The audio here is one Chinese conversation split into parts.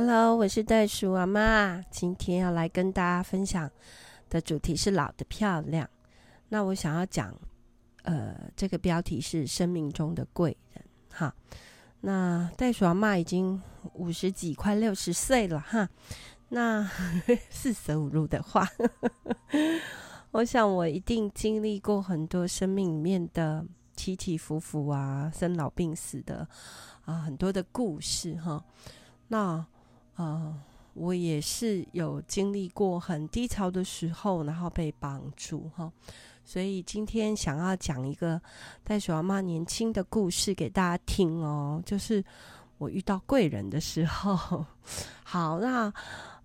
Hello，我是袋鼠阿妈，今天要来跟大家分享的主题是老的漂亮。那我想要讲，呃，这个标题是生命中的贵人。哈，那袋鼠阿妈已经五十几，快六十岁了哈。那 四舍五入的话，我想我一定经历过很多生命里面的起起伏伏啊，生老病死的啊，很多的故事哈。那呃，我也是有经历过很低潮的时候，然后被帮助哈，所以今天想要讲一个袋鼠阿嬷年轻的故事给大家听哦，就是我遇到贵人的时候。好，那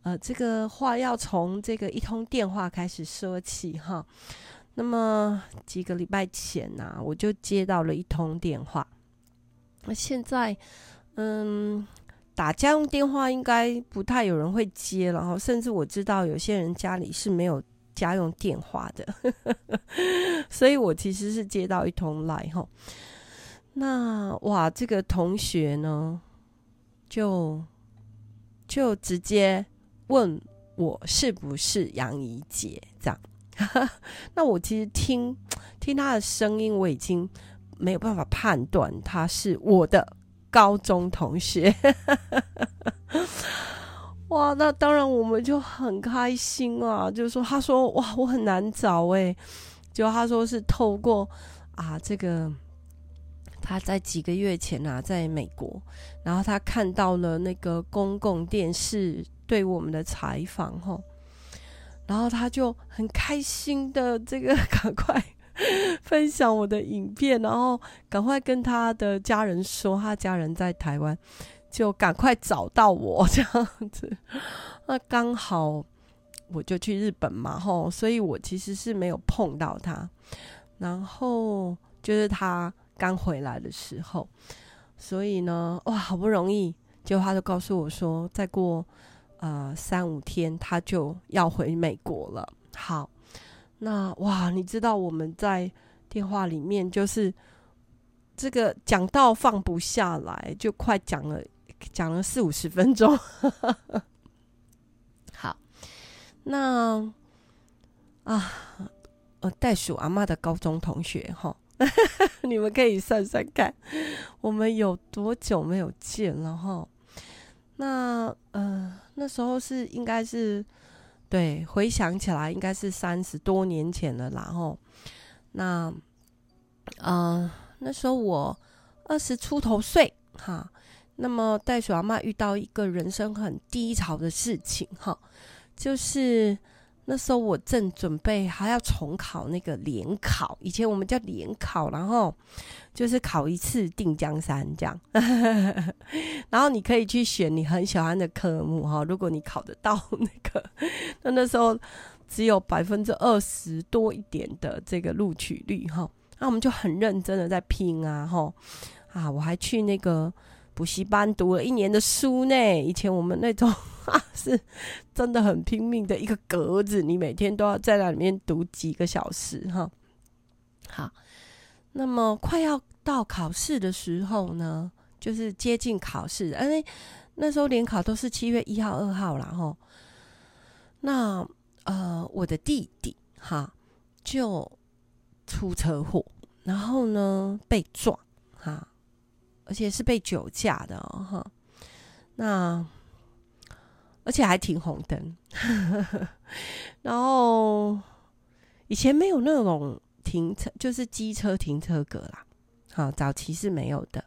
呃，这个话要从这个一通电话开始说起哈。那么几个礼拜前呐、我就接到了一通电话。那现在，嗯。打家用电话应该不太有人会接，然后甚至我知道有些人家里是没有家用电话的，所以我其实是接到一通来哈。那哇，这个同学呢，就就直接问我是不是杨怡姐这样。那我其实听听他的声音，我已经没有办法判断他是我的。高中同学，哇，那当然我们就很开心啊！就说，他说哇，我很难找诶，就他说是透过啊，这个他在几个月前啊，在美国，然后他看到了那个公共电视对我们的采访吼，然后他就很开心的这个 赶快。分享我的影片，然后赶快跟他的家人说，他家人在台湾，就赶快找到我这样子。那刚好我就去日本嘛，吼，所以我其实是没有碰到他。然后就是他刚回来的时候，所以呢，哇，好不容易，就他就告诉我说，再过呃三五天他就要回美国了。好。那哇，你知道我们在电话里面就是这个讲到放不下来，就快讲了讲了四五十分钟。好，那啊，呃，袋鼠阿妈的高中同学哈，你们可以算算看，我们有多久没有见了哈？那呃，那时候是应该是。对，回想起来应该是三十多年前了，然后那，呃，那时候我二十出头岁，哈，那么袋鼠阿妈遇到一个人生很低潮的事情，哈，就是。那时候我正准备还要重考那个联考，以前我们叫联考，然后就是考一次定江山这样，然后你可以去选你很喜欢的科目哈，如果你考得到 那个，那那时候只有百分之二十多一点的这个录取率哈，那我们就很认真的在拼啊哈，啊我还去那个。补习班读了一年的书呢，以前我们那种 是真的很拼命的一个格子，你每天都要在那里面读几个小时哈。好，那么快要到考试的时候呢，就是接近考试，因为那时候联考都是七月一号、二号啦哈。那呃，我的弟弟哈就出车祸，然后呢被撞哈。而且是被酒驾的哦，哈，那而且还停红灯，然后以前没有那种停车，就是机车停车格啦，好，早期是没有的，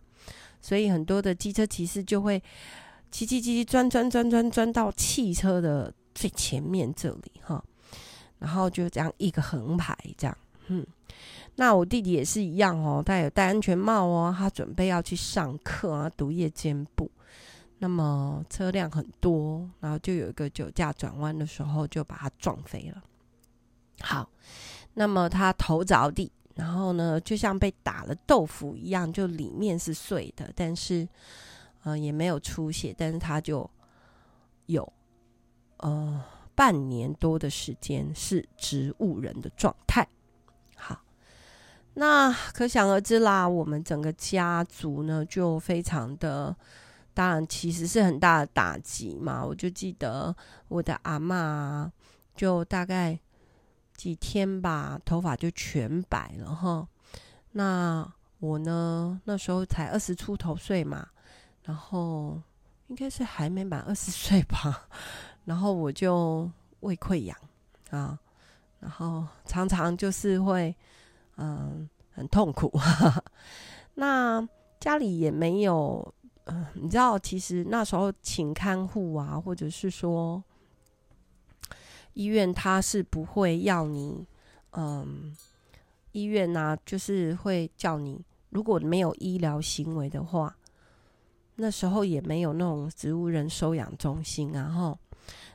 所以很多的机车骑士就会骑骑骑骑钻钻钻钻钻到汽车的最前面这里哈，然后就这样一个横排这样，嗯。那我弟弟也是一样哦，他有戴安全帽哦，他准备要去上课啊，读夜间部。那么车辆很多，然后就有一个酒驾转弯的时候，就把他撞飞了。好，那么他头着地，然后呢，就像被打了豆腐一样，就里面是碎的，但是呃也没有出血，但是他就有呃半年多的时间是植物人的状态。那可想而知啦，我们整个家族呢就非常的当然其实是很大的打击嘛。我就记得我的阿妈，就大概几天吧，头发就全白了哈。那我呢，那时候才二十出头岁嘛，然后应该是还没满二十岁吧，然后我就胃溃疡啊，然后常常就是会嗯很痛苦。那家里也没有，嗯，你知道，其实那时候请看护啊，或者是说医院，他是不会要你，嗯。医院呢、就是会叫你，如果没有医疗行为的话，那时候也没有那种植物人收养中心啊，哈，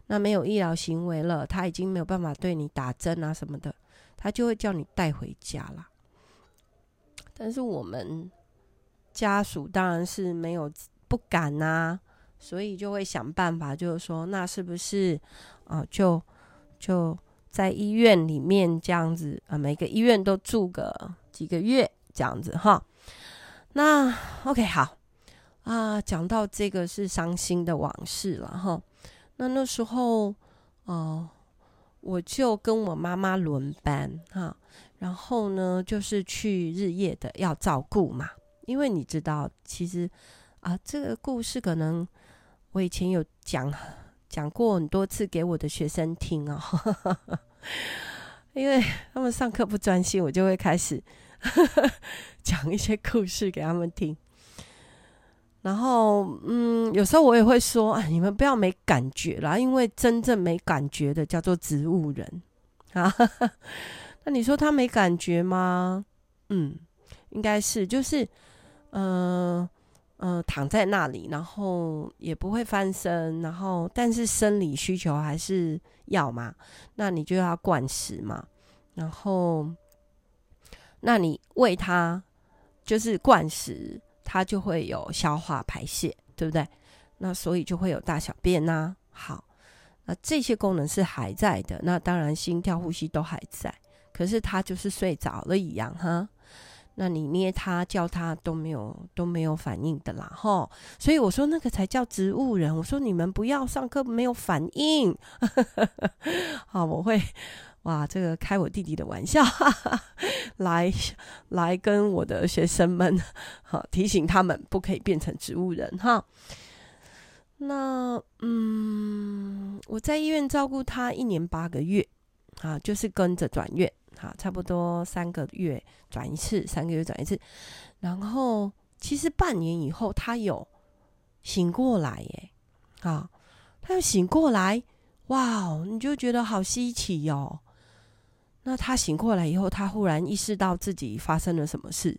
那没有医疗行为了，他已经没有办法对你打针啊什么的，他就会叫你带回家啦。但是我们家属当然是没有不敢呐、啊，所以就会想办法，就是说，那是不是啊、就就。在医院里面这样子啊，每个医院都住个几个月这样子哈。那 OK 好啊，讲到这个是伤心的往事了哈。那那时候哦、我就跟我妈妈轮班哈，然后呢就是去日夜的要照顾嘛，因为你知道，其实啊这个故事可能我以前有讲。讲过很多次给我的学生听哦，因为他们上课不专心，我就会开始 讲一些故事给他们听。然后，嗯，有时候我也会说：“啊，你们不要没感觉啦，因为真正没感觉的叫做植物人 啊。”那你说他没感觉吗？嗯，应该是，就是，呃。嗯、躺在那里，然后也不会翻身，然后但是生理需求还是要嘛，那你就要灌食嘛，然后那你喂它就是灌食，它就会有消化排泄，对不对？那所以就会有大小便呐、好，那这些功能是还在的，那当然心跳、呼吸都还在，可是它就是睡着了一样哈。那你捏它叫它都没有都没有反应的啦，哈！所以我说那个才叫植物人。我说你们不要上课没有反应，好，我会哇，这个开我弟弟的玩笑，哈哈，来来跟我的学生们好提醒他们不可以变成植物人哈。那嗯，我在医院照顾他一年八个月，啊，就是跟着转院。好，差不多三个月转一次，三个月转一次。然后其实半年以后，他有醒过来耶。啊，他又醒过来，哇，你就觉得好稀奇哟。那他醒过来以后，他忽然意识到自己发生了什么事。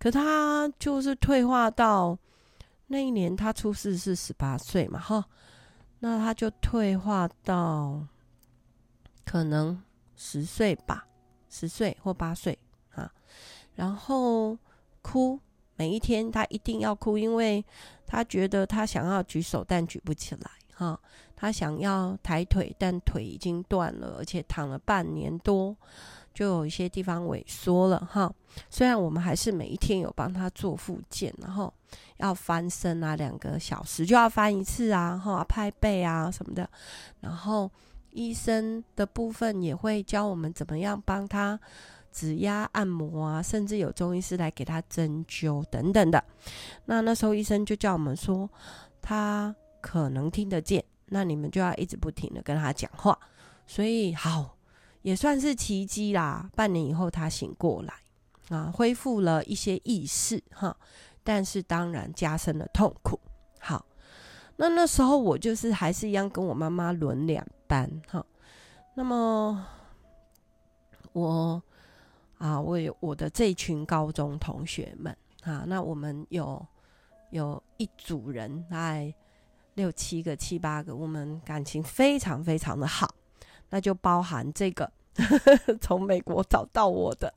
可他就是退化到那一年，他出事是十八岁嘛，哈，那他就退化到可能十岁吧。十岁或八岁啊，然后哭，每一天他一定要哭，因为他觉得他想要举手，但举不起来哈。他想要抬腿，但腿已经断了，而且躺了半年多，就有一些地方萎缩了哈。虽然我们还是每一天有帮他做复健，然后要翻身啊，两个小时就要翻一次啊，哈，拍背啊什么的，然后。医生的部分也会教我们怎么样帮他指压按摩啊，甚至有中医师来给他针灸等等的。那那时候医生就叫我们说，他可能听得见，那你们就要一直不停的跟他讲话。所以好，也算是奇迹啦。半年以后他醒过来啊，恢复了一些意识哈，但是当然加深了痛苦。好。那那时候我就是还是一样跟我妈妈轮两班哈，那么我啊，我有我的这群高中同学们啊，那我们有有一组人，大概六七个、七八个，我们感情非常非常的好，那就包含这个 从美国找到我的，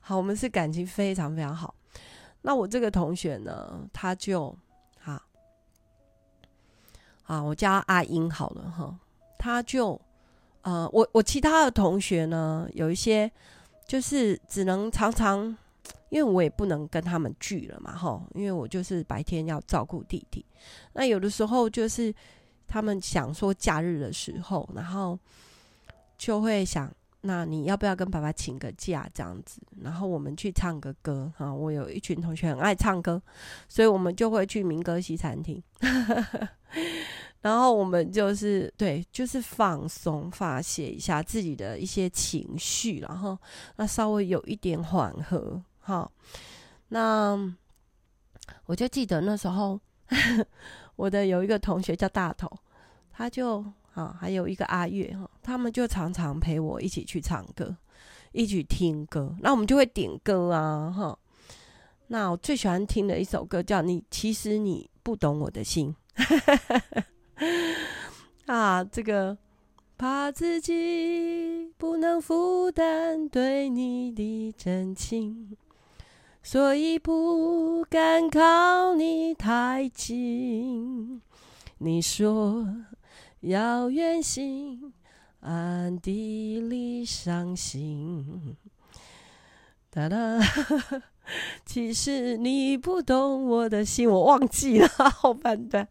好，我们是感情非常非常好。那我这个同学呢，他就。啊，我叫阿英好了哈，他就呃，我我其他的同学呢，有一些就是只能常常，因为我也不能跟他们聚了嘛，哈，因为我就是白天要照顾弟弟。那有的时候就是他们想说假日的时候，然后就会想，那你要不要跟爸爸请个假这样子？然后我们去唱个歌哈。我有一群同学很爱唱歌，所以我们就会去民歌西餐厅。然后我们就是对，就是放松发泄一下自己的一些情绪，然后那稍微有一点缓和，哈。那我就记得那时候，我的有一个同学叫大头，他就啊，还有一个阿月哈，他们就常常陪我一起去唱歌，一起听歌。那我们就会点歌啊，哈。那我最喜欢听的一首歌叫《你其实你不懂我的心》。啊，这个怕自己不能负担对你的真情，所以不敢靠你太近。你说要远行，暗地里伤心。哒哒，其实你不懂我的心，我忘记了后半段。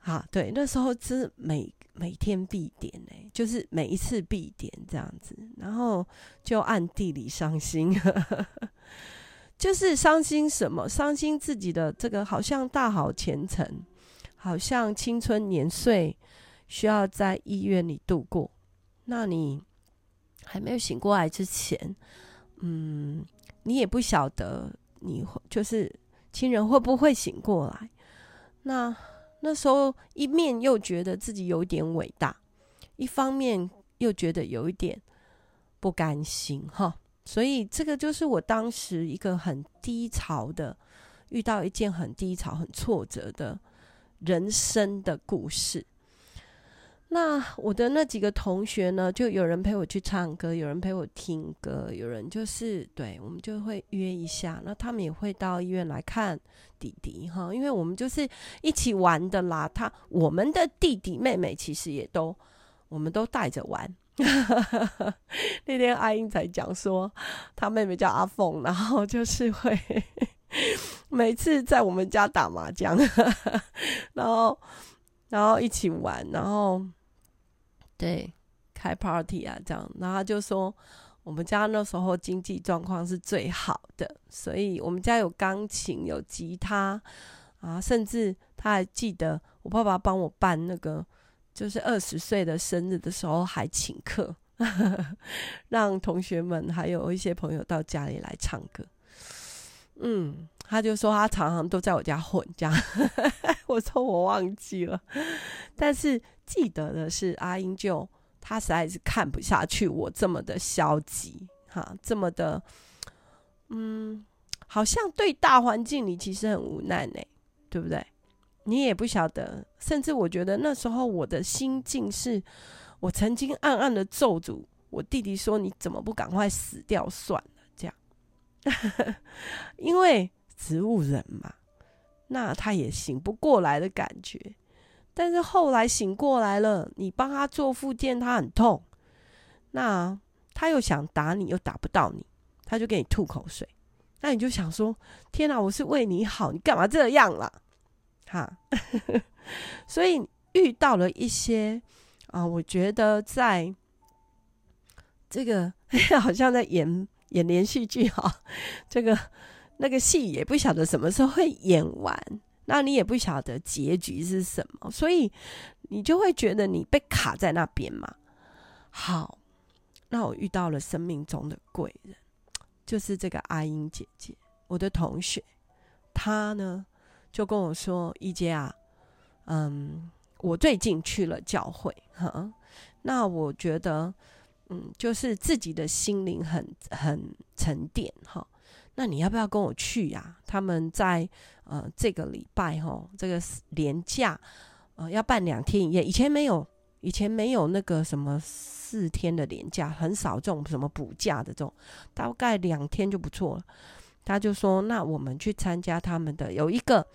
啊，对，那时候是每每天必点呢，就是每一次必点这样子，然后就暗地里伤心，就是伤心什么？伤心自己的这个好像大好前程，好像青春年岁需要在医院里度过。那你还没有醒过来之前，嗯，你也不晓得你就是亲人会不会醒过来，那。那时候一面又觉得自己有点伟大，一方面又觉得有一点不甘心哈，所以这个就是我当时一个很低潮的，遇到一件很低潮、很挫折的人生的故事。那我的那几个同学呢，就有人陪我去唱歌，有人陪我听歌，有人就是对我们就会约一下。那他们也会到医院来看弟弟哈，因为我们就是一起玩的啦。他我们的弟弟妹妹其实也都我们都带着玩。那天阿英才讲说，他妹妹叫阿凤，然后就是会 每次在我们家打麻将，然后然后一起玩，然后。对，开 party 啊，这样，然后他就说，我们家那时候经济状况是最好的，所以我们家有钢琴，有吉他，啊，甚至他还记得我爸爸帮我办那个，就是二十岁的生日的时候还请客，让同学们还有一些朋友到家里来唱歌。嗯，他就说他常常都在我家混，这样，我说我忘记了，但是。记得的是，阿英就他实在是看不下去我这么的消极，哈，这么的，嗯，好像对大环境你其实很无奈呢，对不对？你也不晓得，甚至我觉得那时候我的心境是，我曾经暗暗的咒诅我弟弟说：“你怎么不赶快死掉算了？”，因为植物人嘛，那他也醒不过来的感觉。但是后来醒过来了，你帮他做复健，他很痛，那他又想打你，又打不到你，他就给你吐口水，那你就想说：天哪，我是为你好，你干嘛这样啦？哈，所以遇到了一些啊、我觉得在这个 好像在演演连续剧哈，这个那个戏也不晓得什么时候会演完。那你也不晓得结局是什么，所以你就会觉得你被卡在那边嘛。好，那我遇到了生命中的贵人，就是这个阿英姐姐，我的同学。她呢就跟我说：“一姐啊，嗯，我最近去了教会，哈，那我觉得，嗯，就是自己的心灵很很沉淀，哈。那你要不要跟我去呀？他们在。”呃，这个礼拜哈，这个连假，呃，要办两天一夜。以前没有，以前没有那个什么四天的连假，很少这种什么补假的这种，大概两天就不错了。他就说：“那我们去参加他们的有一个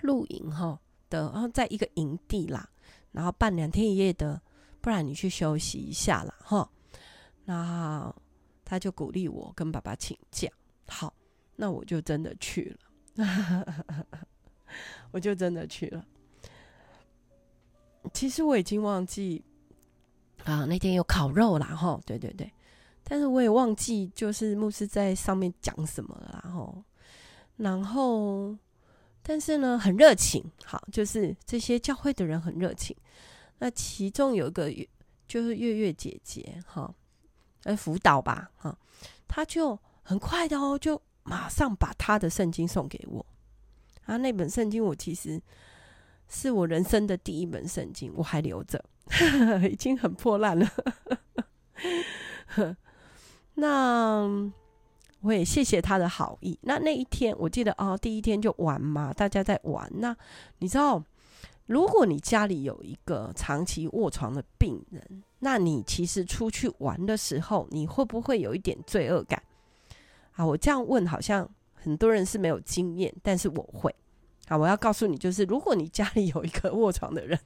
露营哈的，然后在一个营地啦，然后办两天一夜的，不然你去休息一下啦。哈。”那他就鼓励我跟爸爸请假。好，那我就真的去了，我就真的去了。其实我已经忘记啊，那天有烤肉啦，哈，对对对，但是我也忘记就是牧师在上面讲什么了，然后，然后，但是呢，很热情，好，就是这些教会的人很热情。那其中有一个月就是月月姐姐，哈，呃，辅导吧，哈，她就很快的哦，就马上把她的圣经送给我，啊，那本圣经我其实。是我人生的第一本圣经，我还留着，已经很破烂了。那我也谢谢他的好意。那那一天，我记得哦，第一天就玩嘛，大家在玩。那你知道，如果你家里有一个长期卧床的病人，那你其实出去玩的时候，你会不会有一点罪恶感？啊，我这样问，好像很多人是没有经验，但是我会。啊，我要告诉你，就是如果你家里有一个卧床的人，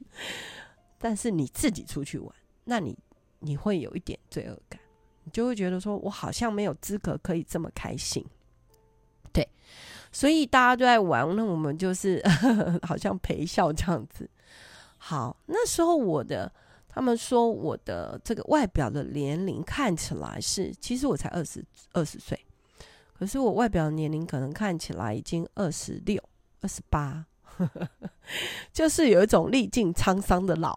但是你自己出去玩，那你你会有一点罪恶感，你就会觉得说，我好像没有资格可以这么开心。对，所以大家都在玩，那我们就是 好像陪笑这样子。好，那时候我的他们说我的这个外表的年龄看起来是，其实我才二十二十岁，可是我外表的年龄可能看起来已经二十六。二十八，就是有一种历尽沧桑的老，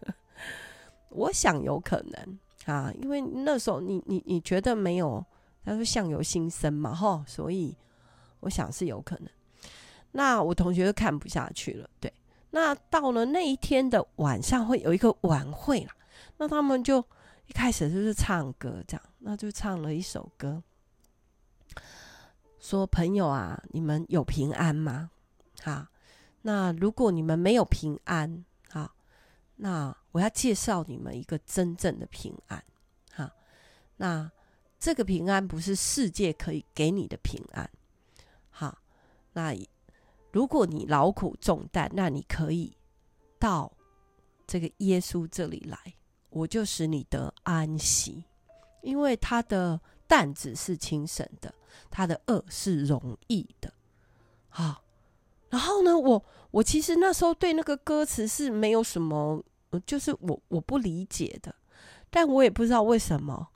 我想有可能啊，因为那时候你你你觉得没有，他说相由心生嘛，哈，所以我想是有可能。那我同学就看不下去了，对，那到了那一天的晚上会有一个晚会啦，那他们就一开始就是唱歌这样，那就唱了一首歌。说朋友啊，你们有平安吗？好，那如果你们没有平安，好，那我要介绍你们一个真正的平安。好，那这个平安不是世界可以给你的平安。那如果你劳苦重担，那你可以到这个耶稣这里来，我就使你得安息，因为他的担子是轻省的。他的轭是容易的，好，然后呢，我我其实那时候对那个歌词是没有什么，就是我我不理解的，但我也不知道为什么，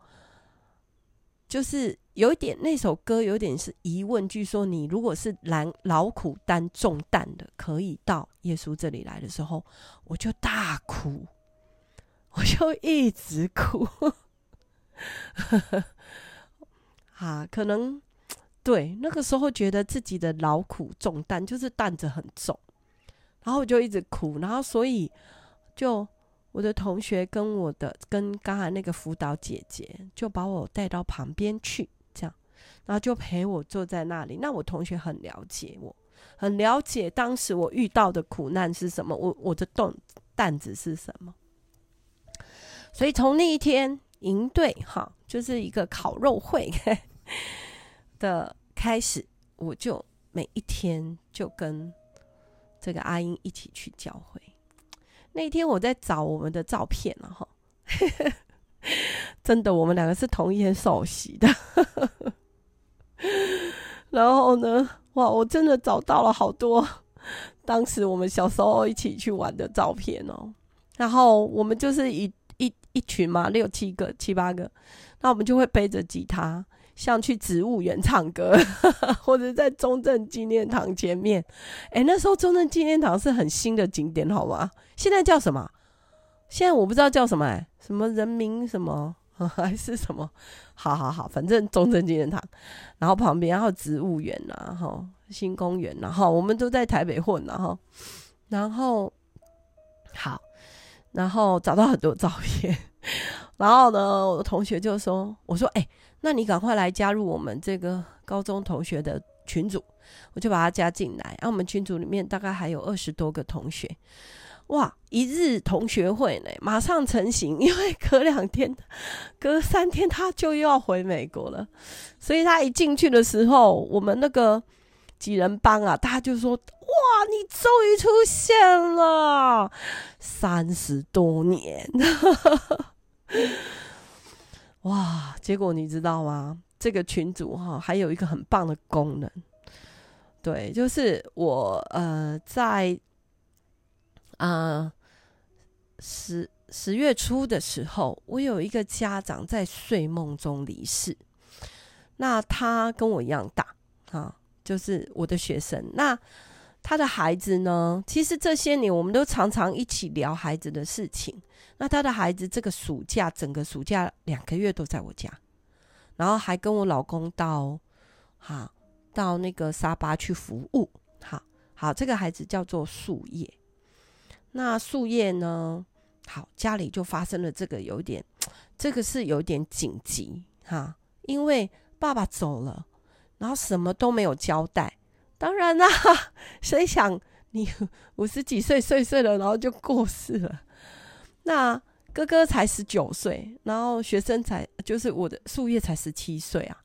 就是有一点那首歌有点是疑问句，说你如果是劳劳苦担重担的，可以到耶稣这里来的时候，我就大哭，我就一直哭。啊，可能对那个时候觉得自己的劳苦重担就是担子很重，然后我就一直哭，然后所以就我的同学跟我的跟刚才那个辅导姐姐就把我带到旁边去，然后就陪我坐在那里。那我同学很了解我，很了解当时我遇到的苦难是什么，我我的重担子是什么。所以从那一天。营队哈，就是一个烤肉会 的开始，我就每一天就跟这个阿英一起去教会。那一天我在找我们的照片了哈，真的，我们两个是同一天受洗的。然后呢，哇，我真的找到了好多当时我们小时候一起去玩的照片哦。然后我们就是一。一一群嘛，六七个、七八个，那我们就会背着吉他，像去植物园唱歌，或者在中正纪念堂前面。哎、那时候中正纪念堂是很新的景点，好吗？现在叫什么？现在我不知道叫什么、欸，哎，什么人民什么 还是什么？好好好，反正中正纪念堂，然后旁边还有植物园呐，然后新公园，然后我们都在台北混，然后，然后好。然后找到很多照片，然后呢，我的同学就说：“我说，哎、那你赶快来加入我们这个高中同学的群组。”我就把他加进来。然后我们群组里面大概还有二十多个同学，哇！一日同学会呢，马上成型。因为隔两天、隔三天他就又要回美国了，所以他一进去的时候，我们那个几人帮啊，大家就说。哇，你终于出现了！三十多年，哇！结果你知道吗？这个群组哈，还有一个很棒的功能，对，就是我呃在啊十十月初的时候，我有一个家长在睡梦中离世，那他跟我一样大啊，就是我的学生，那他的孩子呢，其实这些年我们都常常一起聊孩子的事情。那他的孩子这个暑假，整个暑假两个月都在我家，然后还跟我老公到，哈到那个沙巴去服务，好好，这个孩子叫做树叶。那树叶呢，好家里就发生了这个有点，这个是有点紧急哈，因为爸爸走了，然后什么都没有交代。当然啦，谁想你五十几岁岁岁了，然后就过世了。那哥哥才十九岁，然后学生才就是我的树叶才十七岁啊，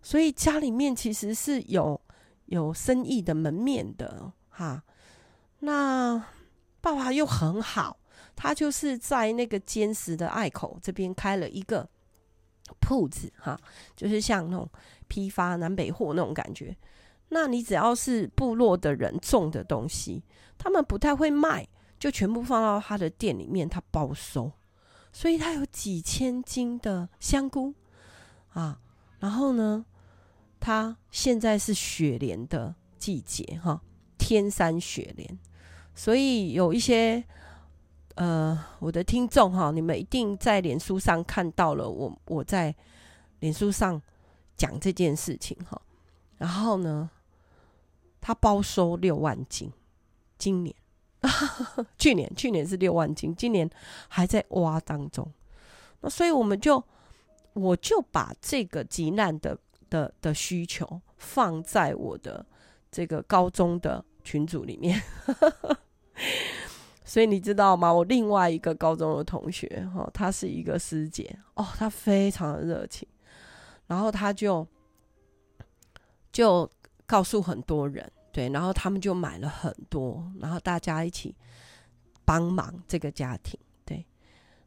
所以家里面其实是有有生意的门面的哈。那爸爸又很好，他就是在那个坚实的隘口这边开了一个铺子哈，就是像那种批发南北货那种感觉。那你只要是部落的人种的东西，他们不太会卖。就全部放到他的店里面，他包收，所以他有几千斤的香菇啊。然后呢，他现在是雪莲的季节哈，天山雪莲，所以有一些呃，我的听众哈，你们一定在脸书上看到了我我在脸书上讲这件事情哈。然后呢，他包收六万斤，今年。去年去年是六万斤，今年还在挖当中。那所以我们就我就把这个急难的的的需求放在我的这个高中的群组里面。所以你知道吗？我另外一个高中的同学哈，她是一个师姐哦，她非常的热情，然后她就就告诉很多人。对，然后他们就买了很多，然后大家一起帮忙这个家庭。对，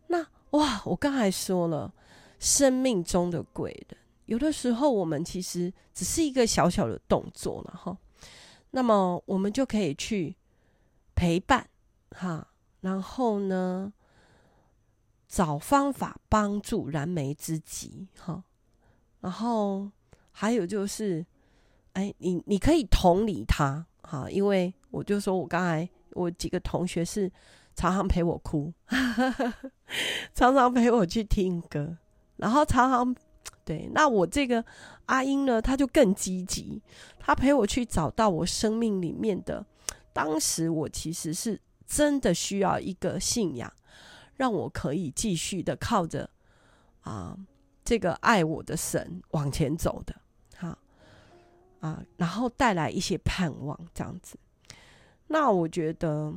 那哇，我刚才说了，生命中的贵人，有的时候我们其实只是一个小小的动作了哈。那么我们就可以去陪伴哈，然后呢，找方法帮助燃眉之急哈，然后还有就是。哎，你你可以同理他，哈，因为我就说我刚才我几个同学是常常陪我哭，常常陪我去听歌，然后常常对，那我这个阿英呢，他就更积极，他陪我去找到我生命里面的，当时我其实是真的需要一个信仰，让我可以继续的靠着啊这个爱我的神往前走的。哈啊，然后带来一些盼望，这样子。那我觉得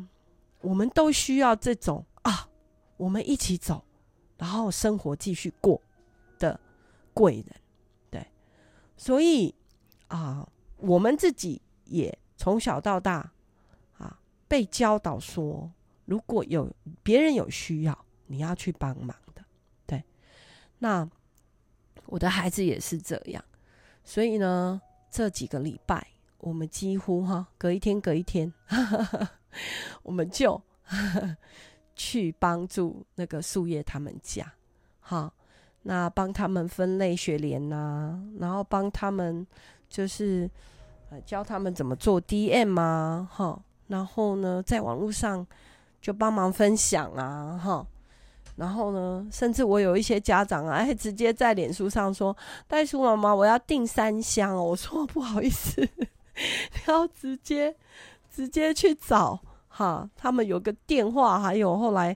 我们都需要这种啊，我们一起走，然后生活继续过的贵人，对。所以啊，我们自己也从小到大，被教导说，如果有别人有需要，你要去帮忙的，对。那我的孩子也是这样，所以呢。这几个礼拜，我们几乎哈隔一天隔一天，我们就 去帮助那个树叶他们家，好，那帮他们分类雪莲呐、啊，然后帮他们就是呃教他们怎么做 DM 啊，哈，然后呢在网络上就帮忙分享啊，哈。然后呢，甚至我有一些家长啊，还直接在脸书上说：“袋鼠妈妈，我要订三箱。”我说：“不好意思，你要直接直接去找哈。”他们有个电话，还有后来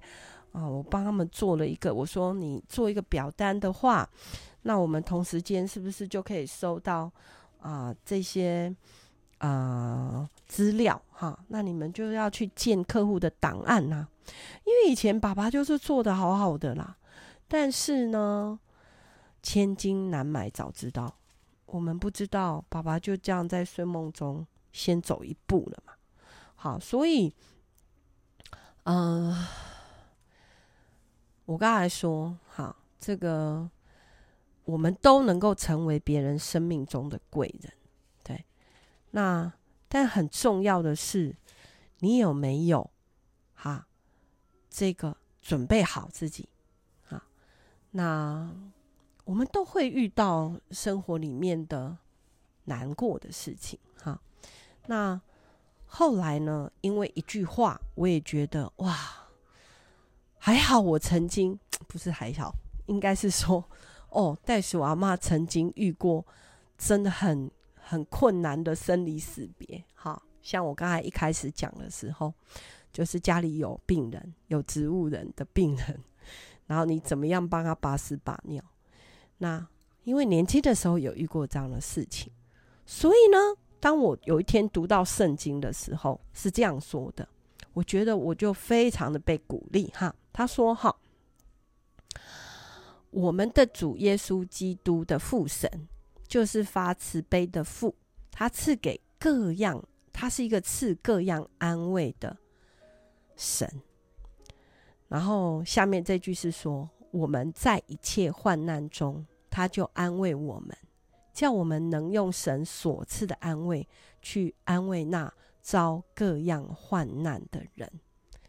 啊，我帮他们做了一个。我说：“你做一个表单的话，那我们同时间是不是就可以收到啊这些啊资料哈？那你们就要去建客户的档案呐、啊。”因为以前爸爸就是做的好好的啦，但是呢，千金难买早知道，我们不知道爸爸就这样在睡梦中先走一步了嘛。好，所以，嗯、我刚才说，好，这个我们都能够成为别人生命中的贵人。那但很重要的是，你有没有哈这个准备好自己啊？那我们都会遇到生活里面的难过的事情哈。那后来呢？因为一句话，我也觉得哇，还好我曾经不是还好，应该是说哦，袋鼠阿嬷曾经遇过真的很很困难的生离死别。哈，像我刚才一开始讲的时候，就是家里有病人，有植物人的病人，然后你怎么样帮他把屎把尿？那因为年轻的时候有遇过这样的事情，所以呢。当我有一天读到圣经的时候，是这样说的，我觉得我就非常的被鼓励哈。他说：“哈，我们的主耶稣基督的父神，就是发慈悲的父，他赐给各样，他是一个赐各样安慰的神。”然后下面这句是说：“我们在一切患难中，他就安慰我们。”叫我们能用神所赐的安慰去安慰那遭各样患难的人。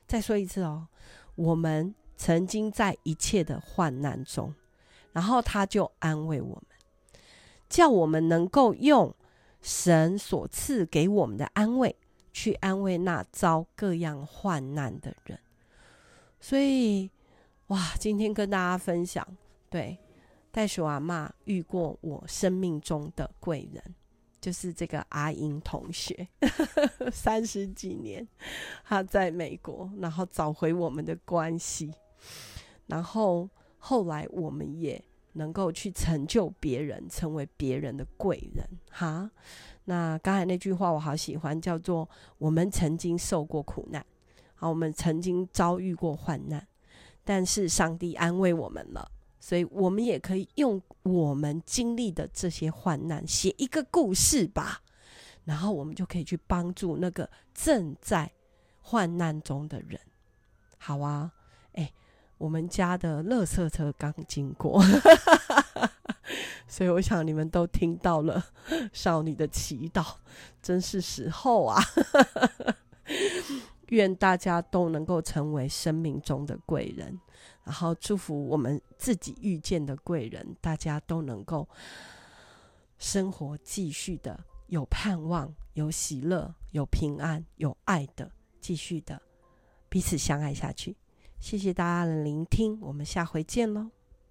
再说一次哦，我们曾经在一切的患难中，然后他就安慰我们，叫我们能够用神所赐给我们的安慰去安慰那遭各样患难的人。所以，哇，今天跟大家分享，对。袋鼠阿嬷遇过我生命中的贵人，就是这个阿英同学，三十几年，他在美国，然后找回我们的关系，然后后来我们也能够去成就别人，成为别人的贵人。哈，那刚才那句话我好喜欢，叫做“我们曾经受过苦难，好，我们曾经遭遇过患难，但是上帝安慰我们了。”所以，我们也可以用我们经历的这些患难写一个故事吧，然后我们就可以去帮助那个正在患难中的人。好啊，我们家的垃圾车刚经过，所以我想你们都听到了少女的祈祷，真是时候啊！愿大家都能够成为生命中的贵人。然后祝福我们自己遇见的贵人，大家都能够生活继续的有盼望、有喜乐、有平安、有爱的，继续的彼此相爱下去。谢谢大家的聆听，我们下回见喽。